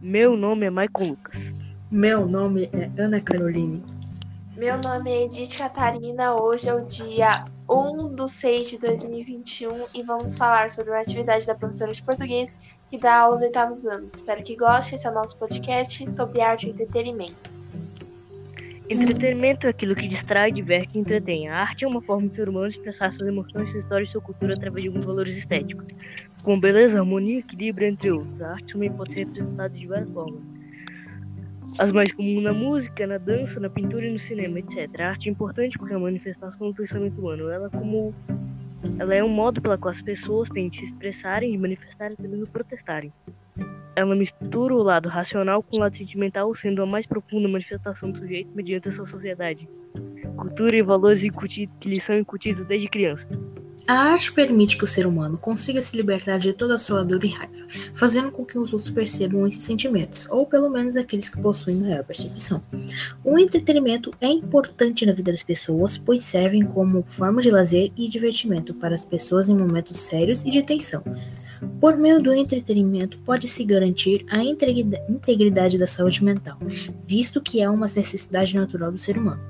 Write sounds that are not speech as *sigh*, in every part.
Meu nome é Michael Lucas. Meu nome é Ana Caroline. Meu nome é Edith Catarina. Hoje é o dia 1 de 6 de 2021 e vamos falar sobre uma atividade da professora de português que dá aos oitavos anos. Espero que gostem. Esse é o nosso podcast sobre arte e entretenimento. Entretenimento é aquilo que distrai, diverte e entretém. A arte é uma forma de ser humano expressar suas emoções, sua história e sua cultura através de alguns valores estéticos, com beleza, harmonia, equilíbrio, entre outros. A arte também pode ser representada de várias formas. As mais comuns na música, na dança, na pintura e no cinema, etc. A arte é importante porque é uma manifestação do pensamento humano. Ela como ela é um modo pela qual as pessoas têm de se expressarem, de manifestarem e também de protestarem. Ela mistura o lado racional com o lado sentimental, sendo a mais profunda manifestação do sujeito mediante a sua sociedade. Cultura e valores que lhe são incutidos desde criança. A arte permite que o ser humano consiga se libertar de toda a sua dor e raiva, fazendo com que os outros percebam esses sentimentos, ou pelo menos aqueles que possuem maior percepção. O entretenimento é importante na vida das pessoas, pois servem como forma de lazer e divertimento para as pessoas em momentos sérios e de tensão. Por meio do entretenimento, pode-se garantir a integridade da saúde mental, visto que é uma necessidade natural do ser humano.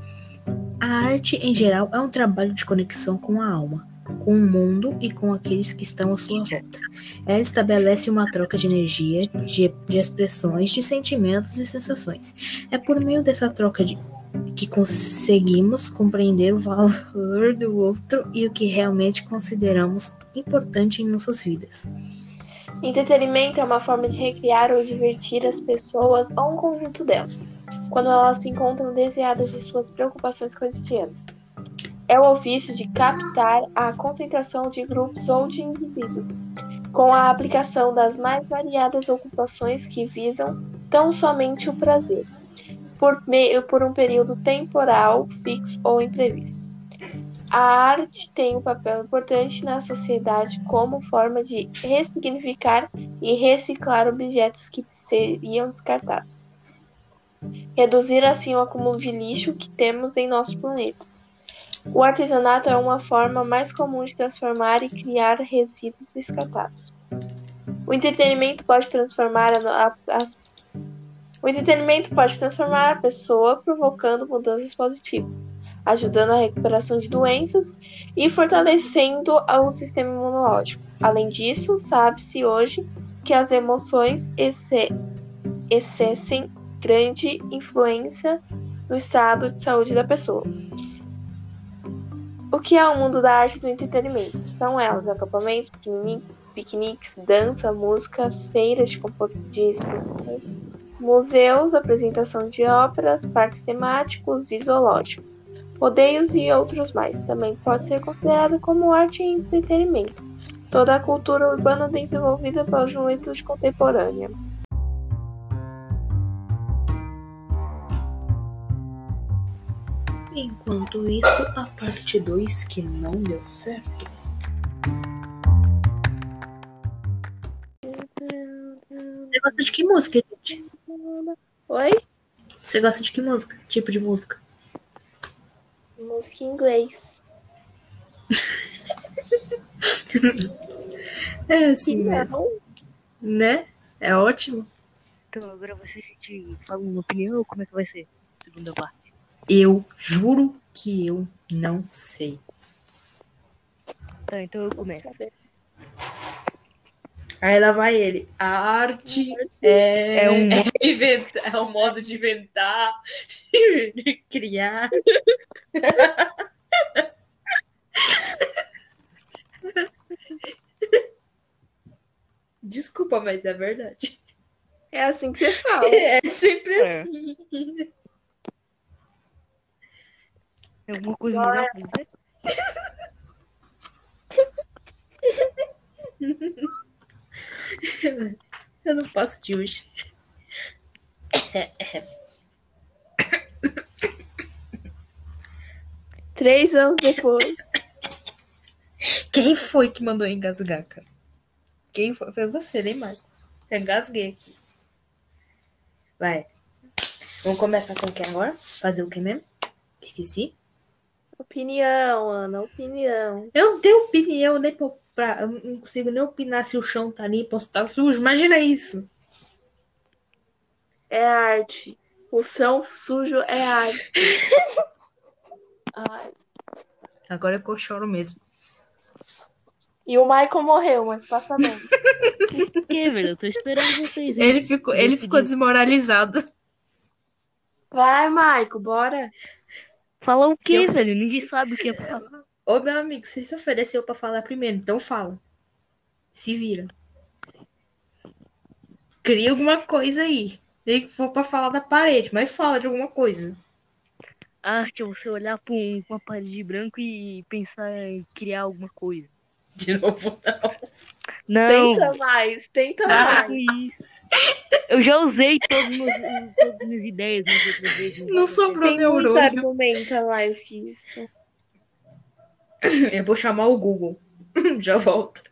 A arte, em geral, é um trabalho de conexão com a alma com o mundo e com aqueles que estão à sua volta. Ela estabelece uma troca de energia, de, de expressões, de sentimentos e sensações. É por meio dessa troca de, que conseguimos compreender o valor do outro e o que realmente consideramos importante em nossas vidas. Entretenimento é uma forma de recriar ou divertir as pessoas ou um conjunto delas, quando elas se encontram desviadas de suas preocupações cotidianas é o ofício de captar a concentração de grupos ou de indivíduos, com a aplicação das mais variadas ocupações que visam tão somente o prazer, por, meio, por um período temporal fixo ou imprevisto. A arte tem um papel importante na sociedade como forma de ressignificar e reciclar objetos que seriam descartados. Reduzir assim o acúmulo de lixo que temos em nosso planeta o artesanato é uma forma mais comum de transformar e criar resíduos descartáveis. O entretenimento pode transformar a, a, as o entretenimento pode transformar a pessoa, provocando mudanças positivas, ajudando a recuperação de doenças e fortalecendo o sistema imunológico. Além disso, sabe-se hoje que as emoções exercem grande influência no estado de saúde da pessoa. O que é o mundo da arte e do entretenimento? São elas acampamentos, piqueniques, dança, música, feiras de, de museus, apresentação de óperas, parques temáticos e zoológicos, rodeios e outros mais. Também pode ser considerado como arte e entretenimento. Toda a cultura urbana desenvolvida pela juventude contemporânea. Enquanto isso, a parte 2 que não deu certo. Você gosta de que música, gente? Oi? Você gosta de que música? Tipo de música? Música em inglês. *laughs* é assim mesmo. Né? É ótimo. Então agora você gente fala uma opinião, como é que vai ser? Segunda parte. Eu juro que eu não sei. Tá, então eu começo. Aí lá vai ele. A arte é, é, um... é, *laughs* inventar, é um modo de inventar, *laughs* de criar. *laughs* Desculpa, mas é verdade. É assim que você fala. É sempre é. assim. Tem alguma coisa melhor pra dizer? Eu não posso de hoje. Três anos depois. Quem foi que mandou engasgar, cara? Quem foi? Foi você, nem mais. Eu engasguei aqui. Vai. Vamos começar com o que agora? Fazer o que mesmo? Esqueci. Opinião, Ana, opinião. Eu não tenho opinião nem pra, eu não consigo nem opinar se o chão tá limpo ou se tá sujo. Imagina isso. é arte. O chão sujo é arte. *laughs* Ai. Agora é que eu choro mesmo. E o Michael morreu, mas passa bem. *laughs* Que, velho? Eu tô esperando vocês. Ele ficou, ele ficou desmoralizado. Vai, Michael, bora. Falar o quê, eu- velho? Ninguém sabe o que é pra falar. Ô, meu amigo, você se ofereceu pra falar primeiro, então fala. Se vira. Cria alguma coisa aí. Nem que for pra falar da parede, mas fala de alguma coisa. Arte é você olhar pra um- uma parede branca e pensar em criar alguma coisa. De novo, não. Não, Tenta mais, tenta mais. isso. Eu já usei todas as minhas, ideias nas outras vezes. Não sobrou Tem muito neurônio. argumento a mais que isso. Eu vou chamar o Google. *laughs* Já volto.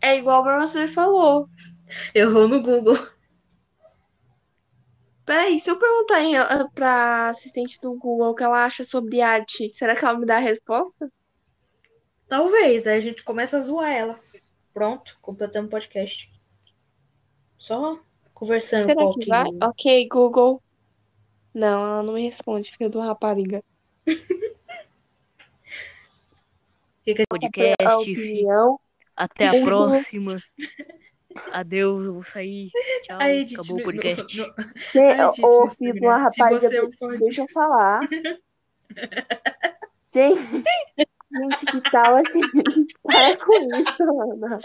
É igual pra você falou. Eu vou no Google. Peraí, se eu perguntar em, ah, pra assistente do Google o que ela acha sobre arte, será que ela me dá a resposta? Talvez, aí a gente começa a zoar ela. Pronto, completamos o podcast. Só conversando Será com que vai? Ok, Google. Não, ela não me responde, filho do rapariga. *laughs* Podcast. A opinião. Até a Uhum. próxima. Adeus, eu vou sair. Tchau. Aí, Edith, Acabou o no- podcast. no- no- Ai, gente, Ô, sei, filho? Se rapariga, de- for- deixa eu falar. *laughs* gente, gente, que tal assim? Para com isso, Ana.